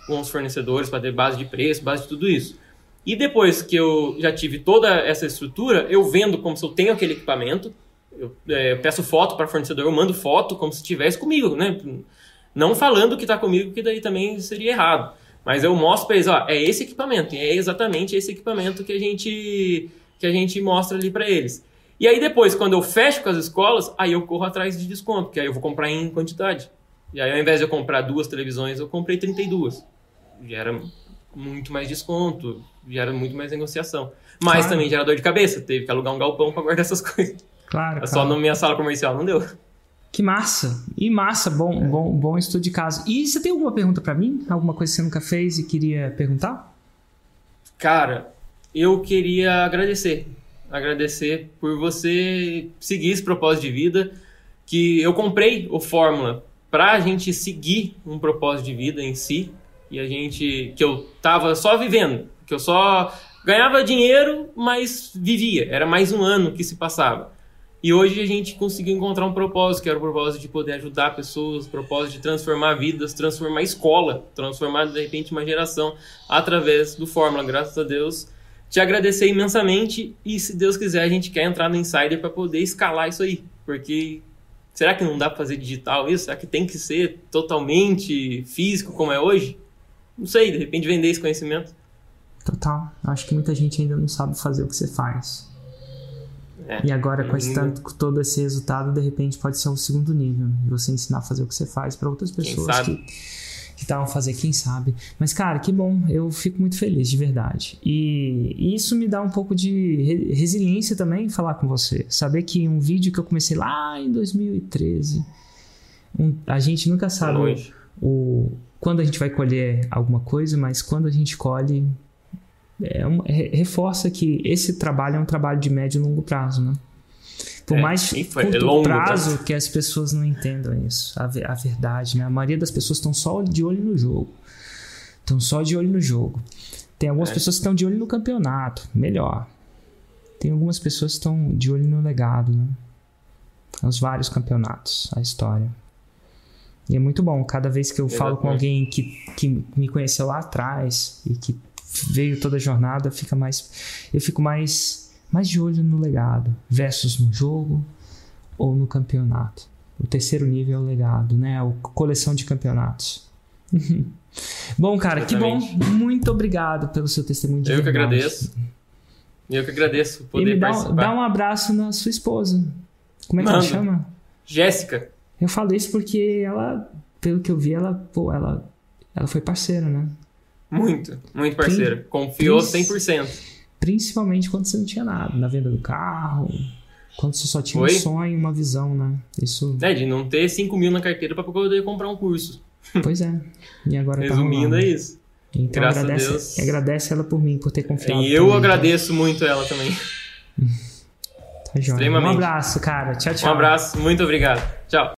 com os fornecedores, para ter base de preço, base de tudo isso. E depois que eu já tive toda essa estrutura, eu vendo como se eu tenho aquele equipamento. Eu, é, eu peço foto para fornecedor, eu mando foto como se estivesse comigo, né? Não falando que está comigo, que daí também seria errado. Mas eu mostro para eles, ó, é esse equipamento, é exatamente esse equipamento que a gente que a gente mostra ali para eles. E aí depois, quando eu fecho com as escolas, aí eu corro atrás de desconto, que aí eu vou comprar em quantidade. E aí ao invés de eu comprar duas televisões, eu comprei 32. Já era muito mais desconto, gera muito mais negociação. Mas claro. também gera dor de cabeça, teve que alugar um galpão para guardar essas coisas. Claro. Só na minha sala comercial não deu. Que massa! E massa, bom, é. bom, bom estudo de caso. E você tem alguma pergunta para mim? Alguma coisa que você nunca fez e queria perguntar? Cara, eu queria agradecer. Agradecer por você seguir esse propósito de vida. Que eu comprei o Fórmula para a gente seguir um propósito de vida em si. E a gente. que eu tava só vivendo. Que eu só ganhava dinheiro, mas vivia. Era mais um ano que se passava. E hoje a gente conseguiu encontrar um propósito, que era o propósito de poder ajudar pessoas, o propósito de transformar vidas, transformar a escola, transformar de repente uma geração através do Fórmula, graças a Deus. Te agradecer imensamente e se Deus quiser a gente quer entrar no Insider para poder escalar isso aí, porque será que não dá para fazer digital isso? Será que tem que ser totalmente físico como é hoje? Não sei, de repente vender esse conhecimento. Total. Acho que muita gente ainda não sabe fazer o que você faz. É, e agora, com, esse tanto, com todo esse resultado, de repente pode ser um segundo nível. Você ensinar a fazer o que você faz para outras pessoas que estavam fazer, quem sabe. Mas, cara, que bom. Eu fico muito feliz, de verdade. E, e isso me dá um pouco de re resiliência também falar com você. Saber que um vídeo que eu comecei lá em 2013, um, a gente nunca sabe o, o, quando a gente vai colher alguma coisa, mas quando a gente colhe, é um, reforça que esse trabalho é um trabalho de médio e longo prazo, né? Por é, mais foi, curto é prazo tá? que as pessoas não entendam isso, a, a verdade, né? A maioria das pessoas estão só de olho no jogo. Estão só de olho no jogo. Tem algumas é. pessoas que estão de olho no campeonato, melhor. Tem algumas pessoas que estão de olho no legado, né? Os vários campeonatos, a história. E é muito bom, cada vez que eu falo com alguém que, que me conheceu lá atrás e que veio toda a jornada, fica mais eu fico mais mais de olho no legado versus no jogo ou no campeonato. O terceiro nível é o legado, né? A coleção de campeonatos. bom, cara, Exatamente. que bom. Muito obrigado pelo seu testemunho de Eu verdade. que agradeço. Eu que agradeço poder e dá, participar. Dá um abraço na sua esposa. Como é que Manda. ela chama? Jéssica. Eu falo isso porque ela, pelo que eu vi, ela, pô, ela, ela foi parceira, né? Muito, muito parceiro. Confiou 100%. Principalmente quando você não tinha nada, na venda do carro, quando você só tinha Oi? um sonho, uma visão, né? Isso... É, de não ter 5 mil na carteira para poder comprar um curso. Pois é. E agora tá Resumindo, tá é isso. Então Graças agradece, a Deus. agradece ela por mim, por ter confiado. E eu agradeço tá? muito ela também. tá joia. Um abraço, cara. Tchau, tchau. Um abraço, muito obrigado. Tchau.